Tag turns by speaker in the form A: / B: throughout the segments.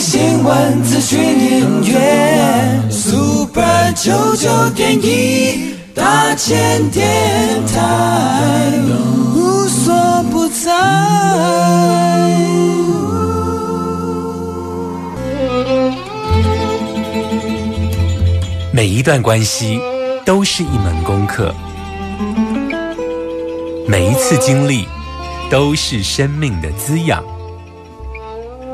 A: 新闻、资讯、音乐，Super 九九点一大千电台，无所不在。
B: 每一段关系都是一门功课，每一次经历都是生命的滋养。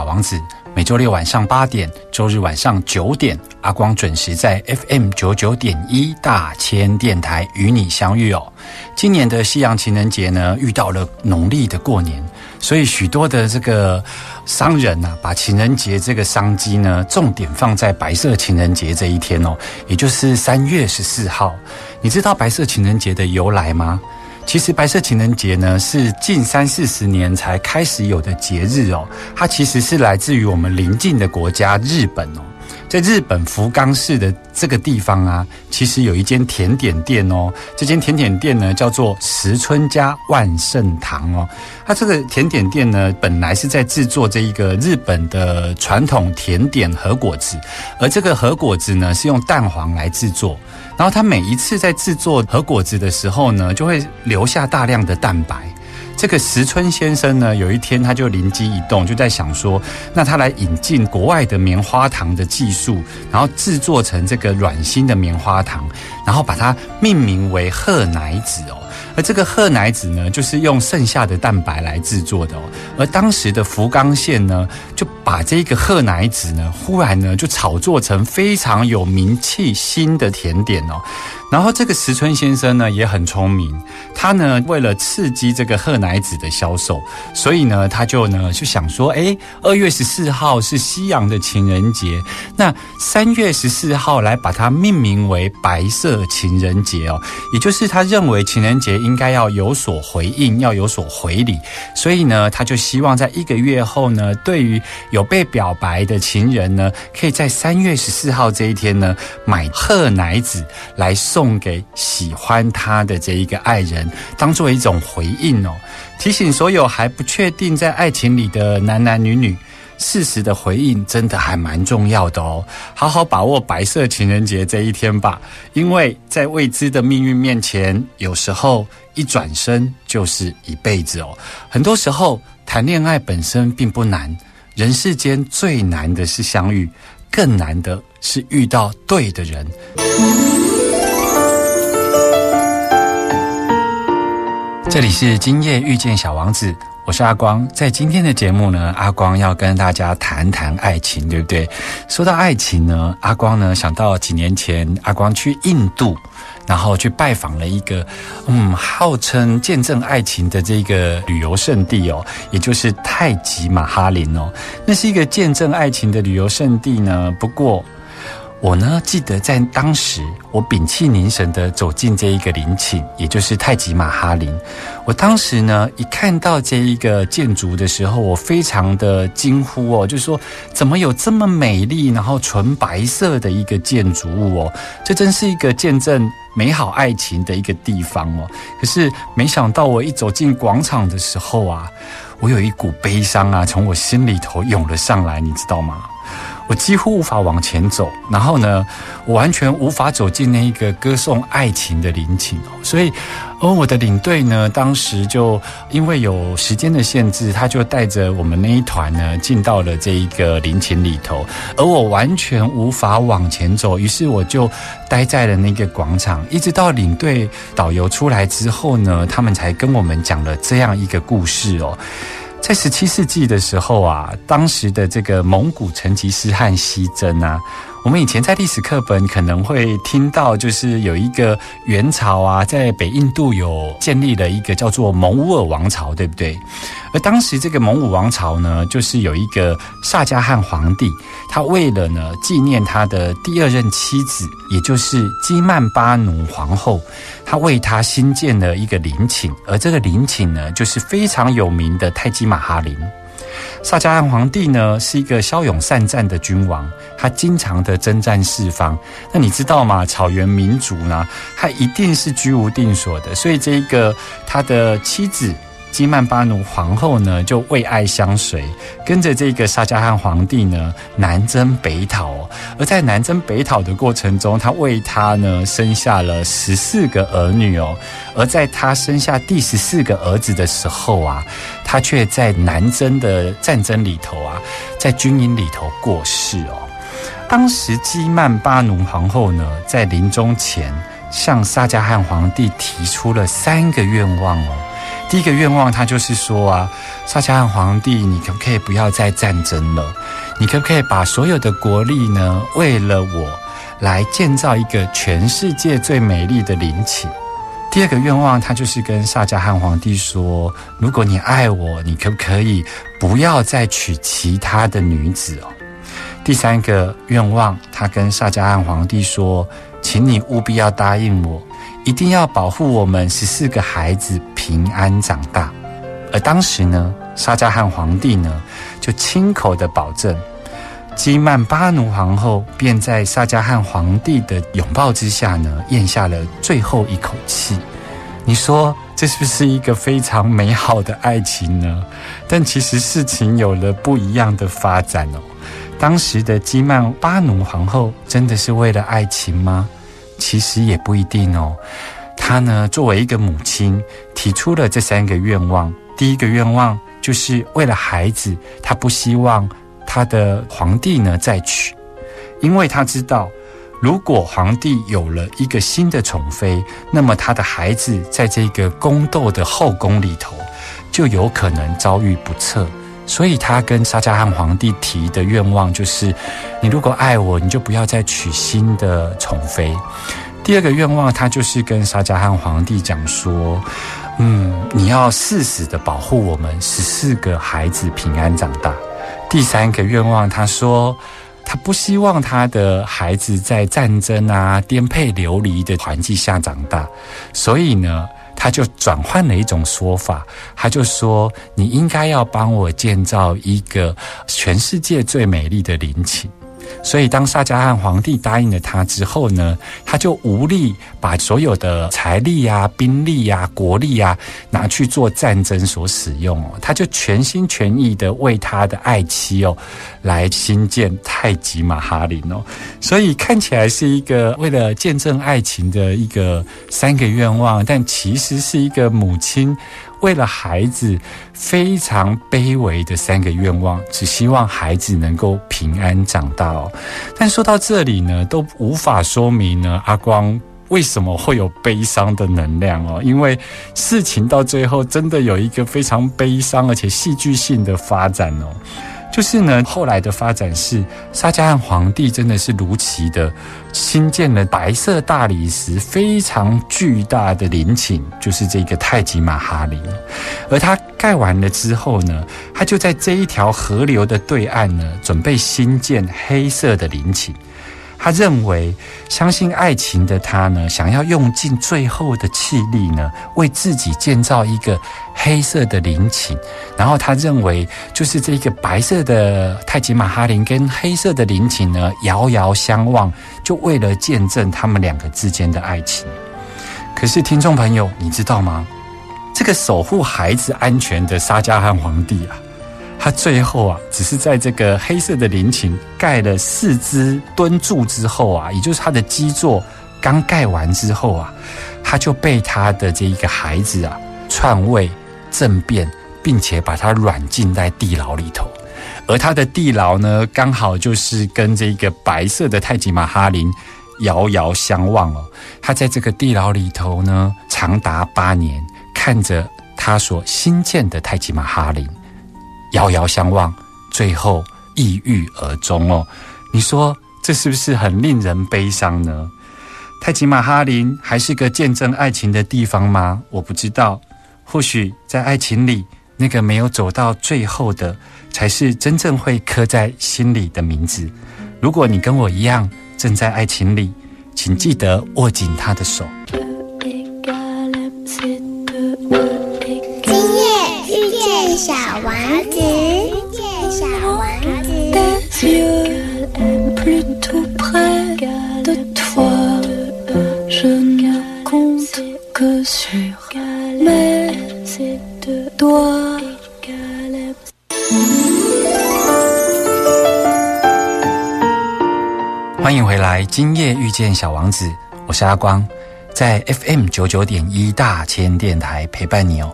C: 小王子》，每周六晚上八点，周日晚上九点，阿光准时在 FM 九九点一大千电台与你相遇哦。今年的西洋情人节呢，遇到了农历的过年，所以许多的这个商人呐、把情人节这个商机呢，重点放在白色情人节这一天哦，也就是三月十四号。你知道白色情人节的由来吗？其实白色情人节呢是近三四十年才开始有的节日哦，它其实是来自于我们邻近的国家日本哦。在日本福冈市的这个地方啊，其实有一间甜点店哦。这间甜点店呢叫做石村家万圣堂哦。它这个甜点店呢，本来是在制作这一个日本的传统甜点和果子，而这个和果子呢是用蛋黄来制作。然后它每一次在制作和果子的时候呢，就会留下大量的蛋白。这个石村先生呢，有一天他就灵机一动，就在想说，那他来引进国外的棉花糖的技术，然后制作成这个软心的棉花糖，然后把它命名为贺奶子哦。而这个贺奶子呢，就是用剩下的蛋白来制作的哦。而当时的福冈县呢，就把这个贺奶子呢，忽然呢就炒作成非常有名气新的甜点哦。然后这个石村先生呢也很聪明，他呢为了刺激这个贺奶子的销售，所以呢他就呢就想说，哎，二月十四号是西洋的情人节，那三月十四号来把它命名为白色情人节哦，也就是他认为情人节应该要有所回应，要有所回礼，所以呢他就希望在一个月后呢，对于有被表白的情人呢，可以在三月十四号这一天呢买贺奶子来送。送给喜欢他的这一个爱人，当做一种回应哦。提醒所有还不确定在爱情里的男男女女，适时的回应真的还蛮重要的哦。好好把握白色情人节这一天吧，因为在未知的命运面前，有时候一转身就是一辈子哦。很多时候谈恋爱本身并不难，人世间最难的是相遇，更难的是遇到对的人。这里是今夜遇见小王子，我是阿光。在今天的节目呢，阿光要跟大家谈谈爱情，对不对？说到爱情呢，阿光呢想到几年前，阿光去印度，然后去拜访了一个嗯，号称见证爱情的这个旅游胜地哦，也就是泰姬玛哈林哦。那是一个见证爱情的旅游胜地呢。不过，我呢记得在当时，我屏气凝神的走进这一个陵寝，也就是太极玛哈林。我当时呢一看到这一个建筑的时候，我非常的惊呼哦，就说怎么有这么美丽，然后纯白色的一个建筑物哦，这真是一个见证美好爱情的一个地方哦。可是没想到我一走进广场的时候啊，我有一股悲伤啊从我心里头涌了上来，你知道吗？我几乎无法往前走，然后呢，我完全无法走进那一个歌颂爱情的陵寝哦。所以，而我的领队呢，当时就因为有时间的限制，他就带着我们那一团呢，进到了这一个陵寝里头，而我完全无法往前走，于是我就待在了那个广场，一直到领队导游出来之后呢，他们才跟我们讲了这样一个故事哦。在十七世纪的时候啊，当时的这个蒙古成吉思汗西征啊，我们以前在历史课本可能会听到，就是有一个元朝啊，在北印度有建立了一个叫做蒙兀尔王朝，对不对？而当时这个蒙古王朝呢，就是有一个萨迦汗皇帝，他为了呢纪念他的第二任妻子，也就是基曼巴努皇后，他为他新建了一个陵寝，而这个陵寝呢，就是非常有名的泰姬玛哈陵。撒迦汗皇帝呢是一个骁勇善战的君王，他经常的征战四方。那你知道吗？草原民族呢，他一定是居无定所的，所以这个他的妻子。基曼巴奴皇后呢，就为爱相随，跟着这个沙迦汗皇帝呢南征北讨。而在南征北讨的过程中，他为他呢生下了十四个儿女哦。而在他生下第十四个儿子的时候啊，他却在南征的战争里头啊，在军营里头过世哦。当时基曼巴奴皇后呢，在临终前向沙迦汗皇帝提出了三个愿望哦。第一个愿望，他就是说啊，沙迦汗皇帝，你可不可以不要再战争了？你可不可以把所有的国力呢，为了我来建造一个全世界最美丽的陵寝？第二个愿望，他就是跟沙迦汗皇帝说，如果你爱我，你可不可以不要再娶其他的女子哦？第三个愿望，他跟沙迦汗皇帝说，请你务必要答应我。一定要保护我们十四个孩子平安长大，而当时呢，沙迦汗皇帝呢就亲口的保证，基曼巴奴皇后便在沙迦汗皇帝的拥抱之下呢，咽下了最后一口气。你说这是不是一个非常美好的爱情呢？但其实事情有了不一样的发展哦。当时的基曼巴奴皇后真的是为了爱情吗？其实也不一定哦。她呢，作为一个母亲，提出了这三个愿望。第一个愿望就是为了孩子，她不希望她的皇帝呢再娶，因为她知道，如果皇帝有了一个新的宠妃，那么他的孩子在这个宫斗的后宫里头，就有可能遭遇不测。所以，他跟沙迦汉皇帝提的愿望就是：你如果爱我，你就不要再娶新的宠妃。第二个愿望，他就是跟沙迦汗皇帝讲说：嗯，你要誓死的保护我们十四个孩子平安长大。第三个愿望，他说他不希望他的孩子在战争啊、颠沛流离的环境下长大。所以呢。他就转换了一种说法，他就说：“你应该要帮我建造一个全世界最美丽的陵寝。”所以，当沙迦汗皇帝答应了他之后呢，他就无力把所有的财力呀、兵力呀、国力呀拿去做战争所使用哦，他就全心全意的为他的爱妻哦来新建太极马哈林哦。所以看起来是一个为了见证爱情的一个三个愿望，但其实是一个母亲。为了孩子非常卑微的三个愿望，只希望孩子能够平安长大哦。但说到这里呢，都无法说明呢阿光为什么会有悲伤的能量哦。因为事情到最后真的有一个非常悲伤而且戏剧性的发展哦。就是呢，后来的发展是沙迦汗皇帝真的是如期的新建了白色大理石非常巨大的陵寝，就是这个太极马哈林。而他盖完了之后呢，他就在这一条河流的对岸呢，准备新建黑色的陵寝。他认为，相信爱情的他呢，想要用尽最后的气力呢，为自己建造一个黑色的陵寝。然后他认为，就是这个白色的太极马哈林跟黑色的陵寝呢，遥遥相望，就为了见证他们两个之间的爱情。可是，听众朋友，你知道吗？这个守护孩子安全的沙迦汗皇帝啊，他最后啊，只是在这个黑色的陵寝盖了四支墩柱之后啊，也就是他的基座刚盖完之后啊，他就被他的这一个孩子啊篡位政变，并且把他软禁在地牢里头。而他的地牢呢，刚好就是跟这个白色的泰姬玛哈陵遥遥相望哦。他在这个地牢里头呢，长达八年，看着他所新建的泰姬玛哈陵遥遥相望，最后抑郁而终哦。你说这是不是很令人悲伤呢？泰姬玛哈林还是个见证爱情的地方吗？我不知道。或许在爱情里，那个没有走到最后的。才是真正会刻在心里的名字。如果你跟我一样正在爱情里，请记得握紧他的手。
D: 今夜遇见小王子。
C: 欢迎回来，今夜遇见小王子，我是阿光，在 FM 九九点一大千电台陪伴你哦。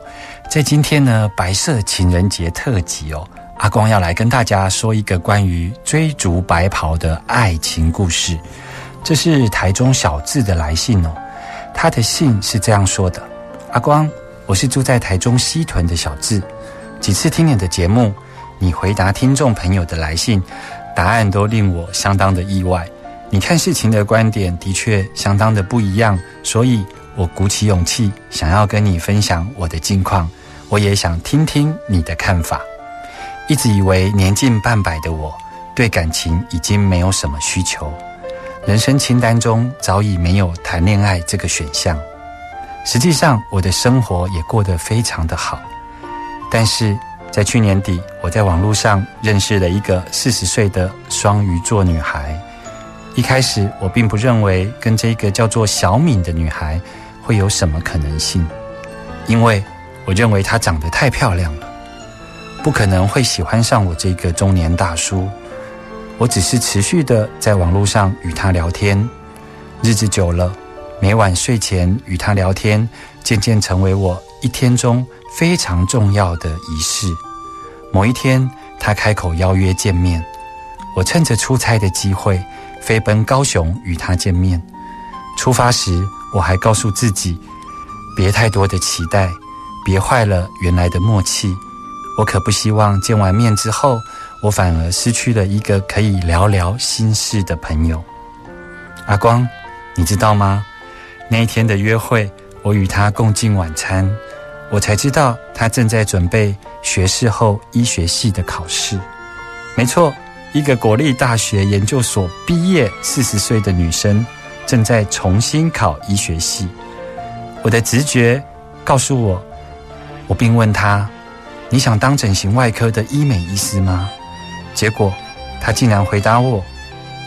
C: 在今天呢，白色情人节特辑哦，阿光要来跟大家说一个关于追逐白袍的爱情故事。这是台中小智的来信哦，他的信是这样说的：阿光，我是住在台中西屯的小智，几次听你的节目，你回答听众朋友的来信，答案都令我相当的意外。你看事情的观点的确相当的不一样，所以我鼓起勇气想要跟你分享我的近况，我也想听听你的看法。一直以为年近半百的我，对感情已经没有什么需求，人生清单中早已没有谈恋爱这个选项。实际上，我的生活也过得非常的好，但是在去年底，我在网络上认识了一个四十岁的双鱼座女孩。一开始我并不认为跟这个叫做小敏的女孩会有什么可能性，因为我认为她长得太漂亮了，不可能会喜欢上我这个中年大叔。我只是持续的在网络上与他聊天，日子久了，每晚睡前与他聊天，渐渐成为我一天中非常重要的仪式。某一天，他开口邀约见面，我趁着出差的机会。飞奔高雄与他见面。出发时，我还告诉自己，别太多的期待，别坏了原来的默契。我可不希望见完面之后，我反而失去了一个可以聊聊心事的朋友。阿光，你知道吗？那一天的约会，我与他共进晚餐，我才知道他正在准备学士后医学系的考试。没错。一个国立大学研究所毕业四十岁的女生，正在重新考医学系。我的直觉告诉我，我并问她：“你想当整形外科的医美医师吗？”结果，她竟然回答我：“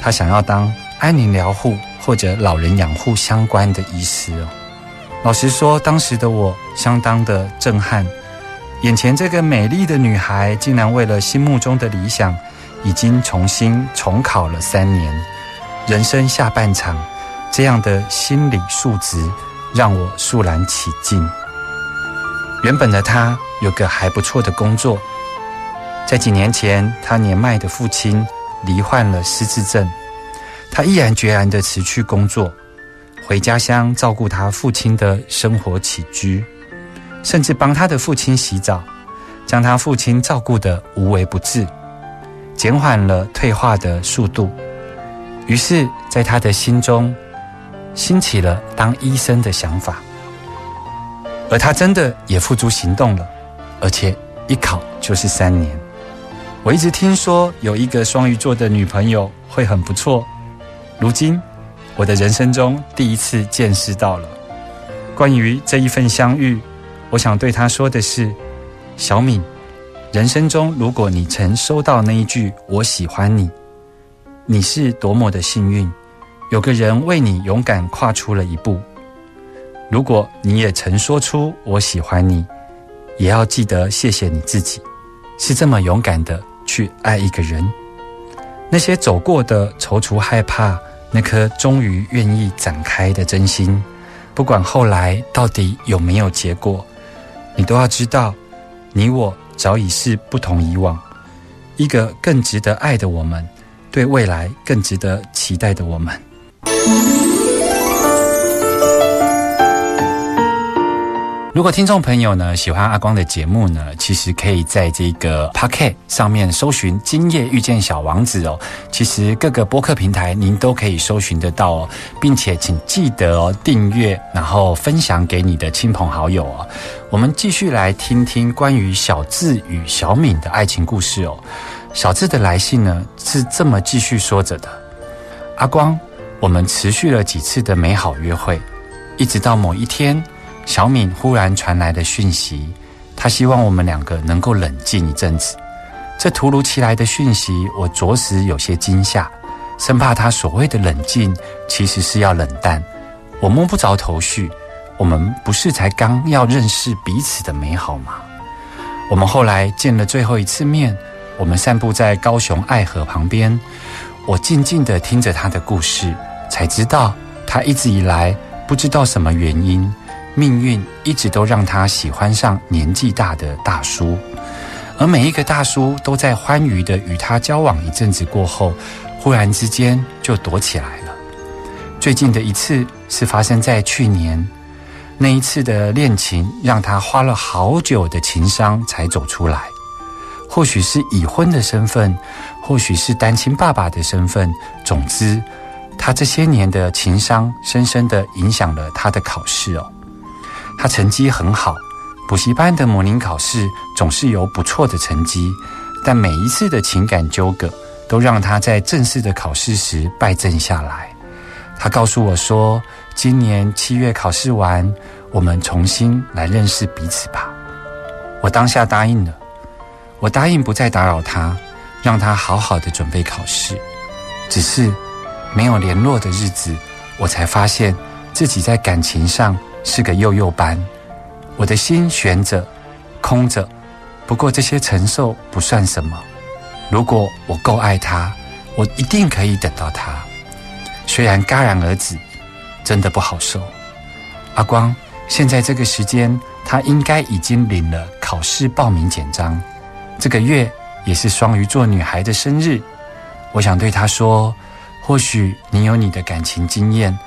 C: 她想要当安宁疗护或者老人养护相关的医师哦。”老实说，当时的我相当的震撼，眼前这个美丽的女孩，竟然为了心目中的理想。已经重新重考了三年，人生下半场，这样的心理素质让我肃然起敬。原本的他有个还不错的工作，在几年前，他年迈的父亲罹患了失智症，他毅然决然的辞去工作，回家乡照顾他父亲的生活起居，甚至帮他的父亲洗澡，将他父亲照顾得无微不至。减缓了退化的速度，于是，在他的心中兴起了当医生的想法，而他真的也付诸行动了，而且一考就是三年。我一直听说有一个双鱼座的女朋友会很不错，如今我的人生中第一次见识到了。关于这一份相遇，我想对他说的是：小敏。人生中，如果你曾收到那一句“我喜欢你”，你是多么的幸运，有个人为你勇敢跨出了一步。如果你也曾说出“我喜欢你”，也要记得谢谢你自己，是这么勇敢的去爱一个人。那些走过的踌躇害怕，那颗终于愿意展开的真心，不管后来到底有没有结果，你都要知道，你我早已是不同以往，一个更值得爱的我们，对未来更值得期待的我们。如果听众朋友呢喜欢阿光的节目呢，其实可以在这个 Pocket 上面搜寻《今夜遇见小王子》哦。其实各个播客平台您都可以搜寻得到哦，并且请记得哦订阅，然后分享给你的亲朋好友哦。我们继续来听听关于小智与小敏的爱情故事哦。小智的来信呢是这么继续说着的：阿光，我们持续了几次的美好约会，一直到某一天。小敏忽然传来的讯息，她希望我们两个能够冷静一阵子。这突如其来的讯息，我着实有些惊吓，生怕她所谓的冷静，其实是要冷淡。我摸不着头绪。我们不是才刚要认识彼此的美好吗？我们后来见了最后一次面，我们散步在高雄爱河旁边，我静静地听着他的故事，才知道他一直以来不知道什么原因。命运一直都让他喜欢上年纪大的大叔，而每一个大叔都在欢愉的与他交往一阵子过后，忽然之间就躲起来了。最近的一次是发生在去年，那一次的恋情让他花了好久的情商才走出来。或许是已婚的身份，或许是单亲爸爸的身份，总之，他这些年的情商深深的影响了他的考试哦。他成绩很好，补习班的模拟考试总是有不错的成绩，但每一次的情感纠葛都让他在正式的考试时败阵下来。他告诉我说：“今年七月考试完，我们重新来认识彼此吧。”我当下答应了，我答应不再打扰他，让他好好的准备考试。只是没有联络的日子，我才发现自己在感情上。是个幼幼班，我的心悬着，空着。不过这些承受不算什么。如果我够爱他，我一定可以等到他。虽然戛然而止，真的不好受。阿光，现在这个时间，他应该已经领了考试报名简章。这个月也是双鱼座女孩的生日，我想对她说：或许你有你的感情经验。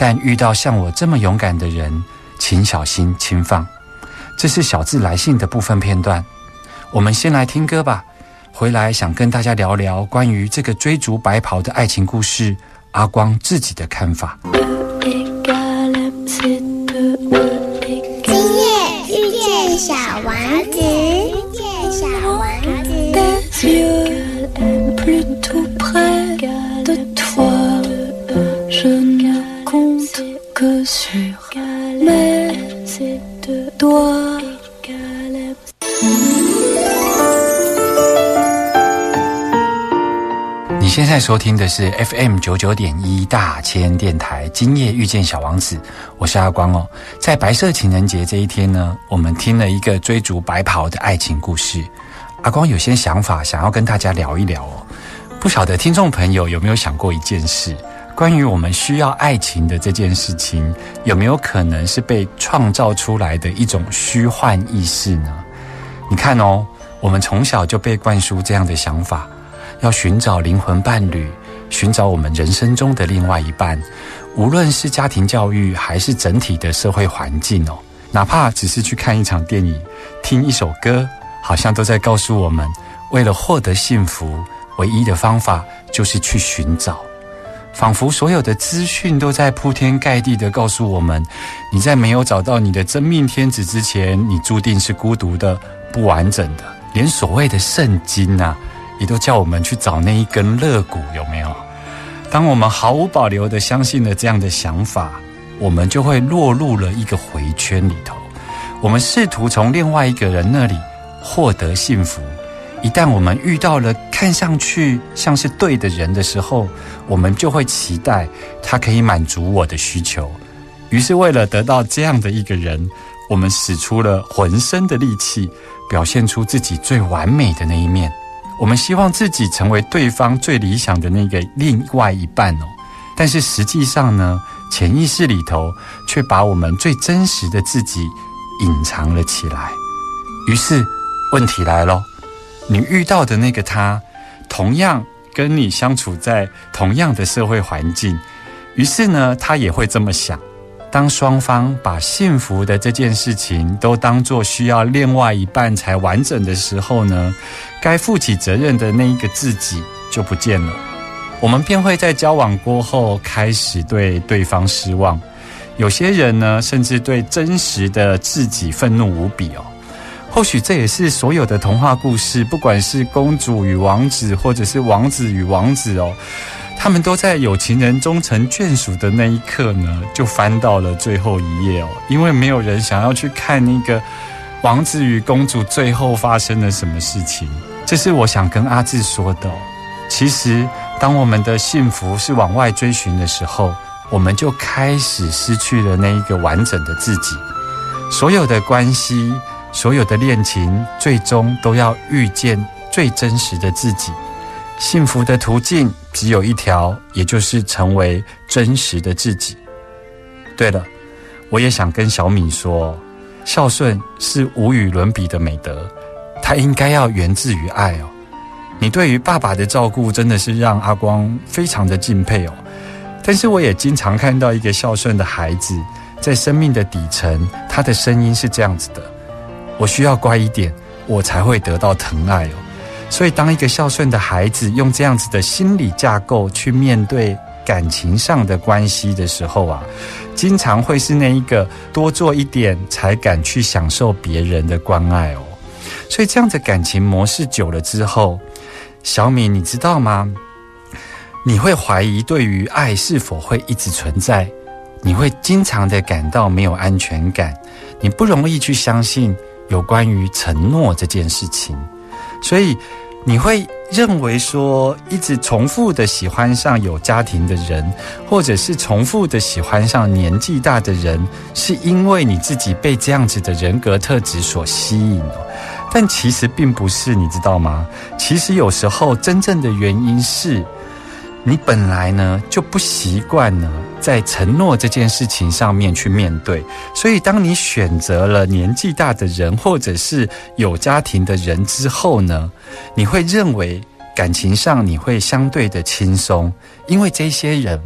C: 但遇到像我这么勇敢的人，请小心轻放。这是小智来信的部分片段。我们先来听歌吧。回来想跟大家聊聊关于这个追逐白袍的爱情故事，阿光自己的看法。
D: 今夜遇见小王子，遇见小王
E: 子。
C: 在收听的是 FM 九九点一大千电台，今夜遇见小王子，我是阿光哦。在白色情人节这一天呢，我们听了一个追逐白袍的爱情故事。阿光有些想法想要跟大家聊一聊哦。不晓得听众朋友有没有想过一件事？关于我们需要爱情的这件事情，有没有可能是被创造出来的一种虚幻意识呢？你看哦，我们从小就被灌输这样的想法：要寻找灵魂伴侣，寻找我们人生中的另外一半。无论是家庭教育，还是整体的社会环境哦，哪怕只是去看一场电影、听一首歌，好像都在告诉我们：为了获得幸福，唯一的方法就是去寻找。仿佛所有的资讯都在铺天盖地的告诉我们：你在没有找到你的真命天子之前，你注定是孤独的、不完整的。连所谓的圣经呐，也都叫我们去找那一根肋骨，有没有？当我们毫无保留的相信了这样的想法，我们就会落入了一个回圈里头。我们试图从另外一个人那里获得幸福。一旦我们遇到了看上去像是对的人的时候，我们就会期待他可以满足我的需求。于是，为了得到这样的一个人，我们使出了浑身的力气，表现出自己最完美的那一面。我们希望自己成为对方最理想的那个另外一半哦。但是实际上呢，潜意识里头却把我们最真实的自己隐藏了起来。于是问题来了，你遇到的那个他，同样跟你相处在同样的社会环境，于是呢，他也会这么想。当双方把幸福的这件事情都当作需要另外一半才完整的时候呢，该负起责任的那一个自己就不见了。我们便会在交往过后开始对对方失望。有些人呢，甚至对真实的自己愤怒无比哦。或许这也是所有的童话故事，不管是公主与王子，或者是王子与王子哦。他们都在有情人终成眷属的那一刻呢，就翻到了最后一页哦。因为没有人想要去看那个王子与公主最后发生了什么事情。这是我想跟阿志说的。其实，当我们的幸福是往外追寻的时候，我们就开始失去了那一个完整的自己。所有的关系，所有的恋情，最终都要遇见最真实的自己。幸福的途径只有一条，也就是成为真实的自己。对了，我也想跟小米说，孝顺是无与伦比的美德，它应该要源自于爱哦。你对于爸爸的照顾真的是让阿光非常的敬佩哦。但是我也经常看到一个孝顺的孩子，在生命的底层，他的声音是这样子的：我需要乖一点，我才会得到疼爱哦。所以，当一个孝顺的孩子用这样子的心理架构去面对感情上的关系的时候啊，经常会是那一个多做一点才敢去享受别人的关爱哦。所以，这样的感情模式久了之后，小米，你知道吗？你会怀疑对于爱是否会一直存在，你会经常的感到没有安全感，你不容易去相信有关于承诺这件事情，所以。你会认为说，一直重复的喜欢上有家庭的人，或者是重复的喜欢上年纪大的人，是因为你自己被这样子的人格特质所吸引。但其实并不是，你知道吗？其实有时候真正的原因是。你本来呢就不习惯呢，在承诺这件事情上面去面对，所以当你选择了年纪大的人或者是有家庭的人之后呢，你会认为感情上你会相对的轻松，因为这些人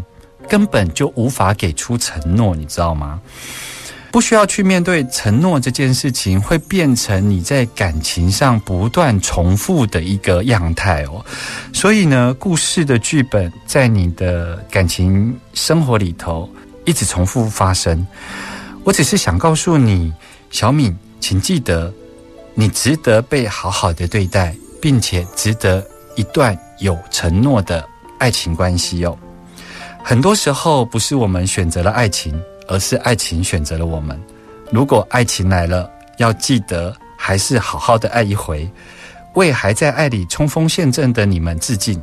C: 根本就无法给出承诺，你知道吗？不需要去面对承诺这件事情，会变成你在感情上不断重复的一个样态哦。所以呢，故事的剧本在你的感情生活里头一直重复发生。我只是想告诉你，小敏，请记得，你值得被好好的对待，并且值得一段有承诺的爱情关系哦。很多时候，不是我们选择了爱情。而是爱情选择了我们。如果爱情来了，要记得还是好好的爱一回，为还在爱里冲锋陷阵的你们致敬。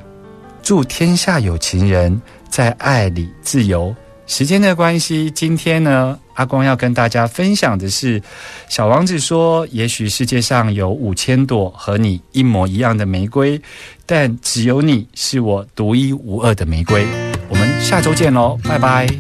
C: 祝天下有情人在爱里自由。时间的关系，今天呢，阿光要跟大家分享的是，小王子说：也许世界上有五千朵和你一模一样的玫瑰，但只有你是我独一无二的玫瑰。我们下周见喽，拜拜。